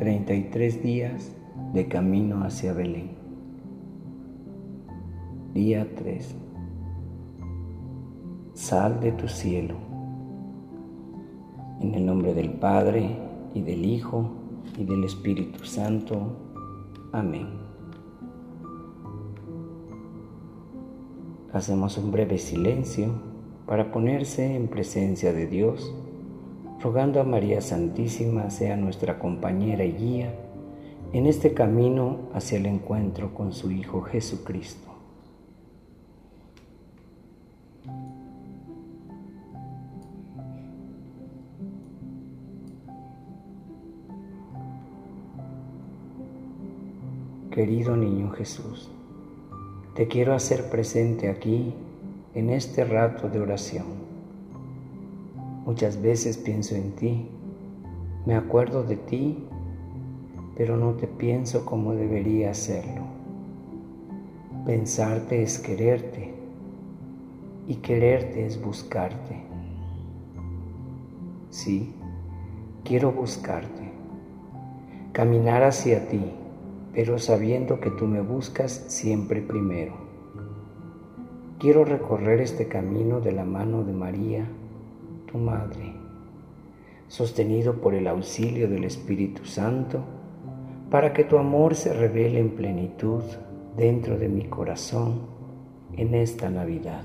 33 días de camino hacia Belén. Día 3. Sal de tu cielo. En el nombre del Padre y del Hijo y del Espíritu Santo. Amén. Hacemos un breve silencio para ponerse en presencia de Dios rogando a María Santísima sea nuestra compañera y guía en este camino hacia el encuentro con su Hijo Jesucristo. Querido niño Jesús, te quiero hacer presente aquí en este rato de oración Muchas veces pienso en ti, me acuerdo de ti, pero no te pienso como debería hacerlo. Pensarte es quererte y quererte es buscarte. Sí, quiero buscarte, caminar hacia ti, pero sabiendo que tú me buscas siempre primero. Quiero recorrer este camino de la mano de María tu Madre, sostenido por el auxilio del Espíritu Santo, para que tu amor se revele en plenitud dentro de mi corazón en esta Navidad.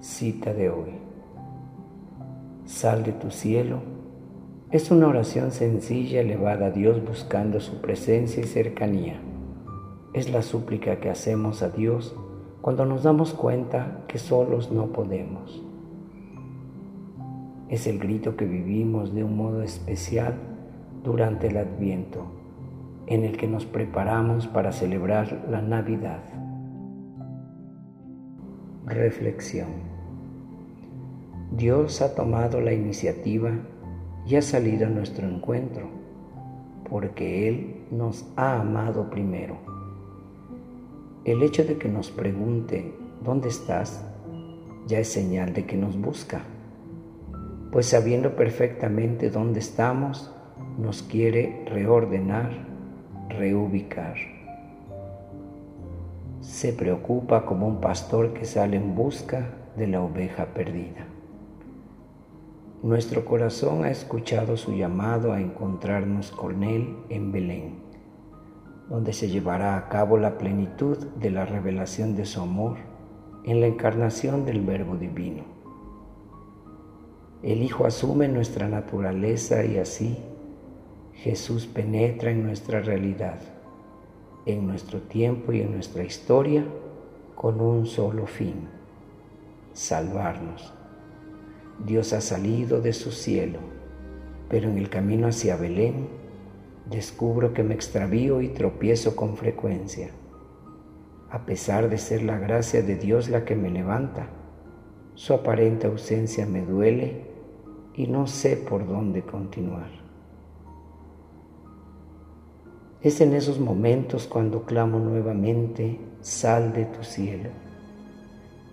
Cita de hoy. Sal de tu cielo es una oración sencilla elevada a Dios buscando su presencia y cercanía. Es la súplica que hacemos a Dios cuando nos damos cuenta que solos no podemos. Es el grito que vivimos de un modo especial durante el Adviento, en el que nos preparamos para celebrar la Navidad. Reflexión. Dios ha tomado la iniciativa y ha salido a nuestro encuentro, porque Él nos ha amado primero. El hecho de que nos pregunte, ¿dónde estás? ya es señal de que nos busca, pues sabiendo perfectamente dónde estamos, nos quiere reordenar, reubicar. Se preocupa como un pastor que sale en busca de la oveja perdida. Nuestro corazón ha escuchado su llamado a encontrarnos con Él en Belén donde se llevará a cabo la plenitud de la revelación de su amor en la encarnación del Verbo Divino. El Hijo asume nuestra naturaleza y así Jesús penetra en nuestra realidad, en nuestro tiempo y en nuestra historia con un solo fin, salvarnos. Dios ha salido de su cielo, pero en el camino hacia Belén descubro que me extravío y tropiezo con frecuencia, a pesar de ser la gracia de Dios la que me levanta. Su aparente ausencia me duele y no sé por dónde continuar. Es en esos momentos cuando clamo nuevamente, sal de tu cielo,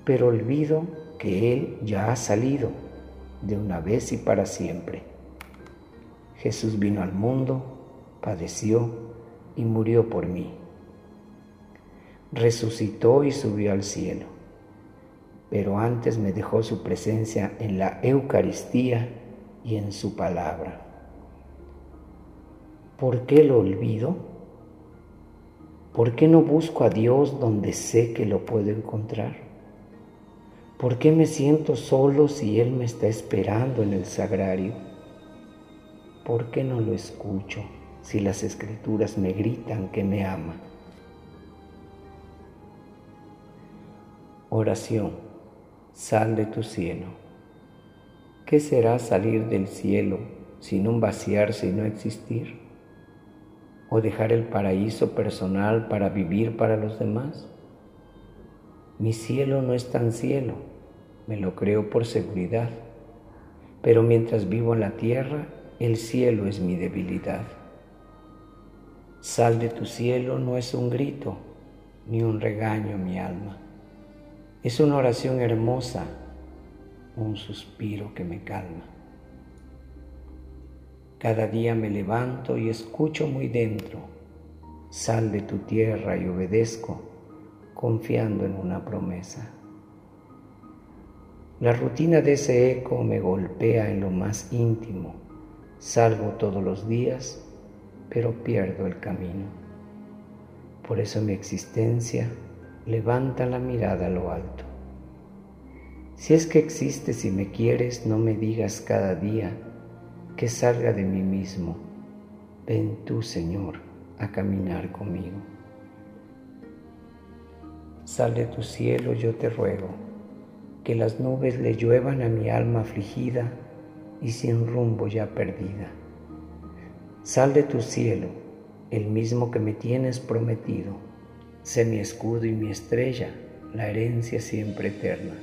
pero olvido que Él ya ha salido de una vez y para siempre. Jesús vino al mundo padeció y murió por mí. Resucitó y subió al cielo, pero antes me dejó su presencia en la Eucaristía y en su palabra. ¿Por qué lo olvido? ¿Por qué no busco a Dios donde sé que lo puedo encontrar? ¿Por qué me siento solo si Él me está esperando en el sagrario? ¿Por qué no lo escucho? si las escrituras me gritan que me ama. Oración, sal de tu cielo. ¿Qué será salir del cielo sin un vaciarse y no existir? o dejar el paraíso personal para vivir para los demás? Mi cielo no es tan cielo, me lo creo por seguridad, pero mientras vivo en la tierra, el cielo es mi debilidad. Sal de tu cielo no es un grito ni un regaño mi alma, es una oración hermosa, un suspiro que me calma. Cada día me levanto y escucho muy dentro, sal de tu tierra y obedezco, confiando en una promesa. La rutina de ese eco me golpea en lo más íntimo. Salgo todos los días, pero pierdo el camino. Por eso mi existencia levanta la mirada a lo alto. Si es que existes y me quieres, no me digas cada día que salga de mí mismo. Ven tú, Señor, a caminar conmigo. Sal de tu cielo, yo te ruego, que las nubes le lluevan a mi alma afligida y sin rumbo ya perdida. Sal de tu cielo, el mismo que me tienes prometido, sé mi escudo y mi estrella, la herencia siempre eterna.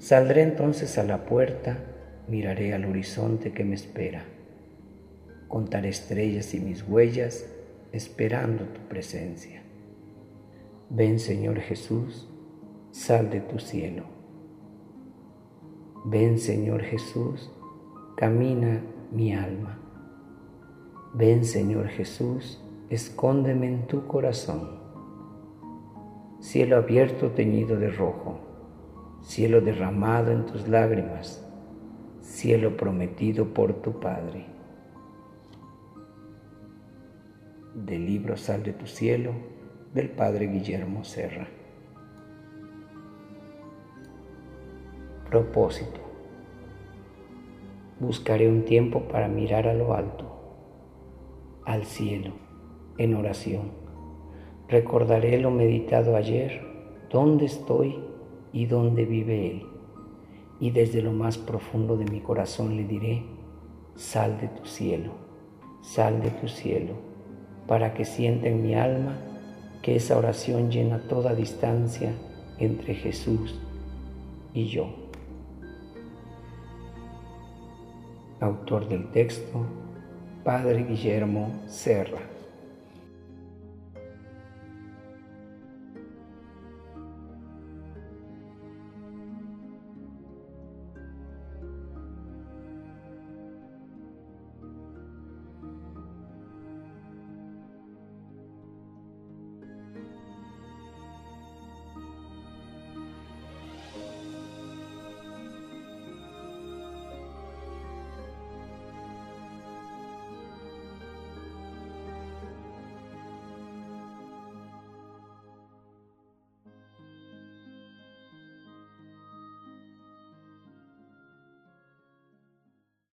Saldré entonces a la puerta, miraré al horizonte que me espera. Contaré estrellas y mis huellas esperando tu presencia. Ven Señor Jesús, sal de tu cielo. Ven Señor Jesús, camina mi alma. Ven Señor Jesús, escóndeme en tu corazón. Cielo abierto teñido de rojo, cielo derramado en tus lágrimas, cielo prometido por tu Padre. Del libro Sal de tu cielo del Padre Guillermo Serra. Propósito. Buscaré un tiempo para mirar a lo alto, al cielo, en oración. Recordaré lo meditado ayer, dónde estoy y dónde vive Él y desde lo más profundo de mi corazón le diré, sal de tu cielo, sal de tu cielo, para que sienta en mi alma que esa oración llena toda distancia entre Jesús y yo. Autor del texto, Padre Guillermo Serra.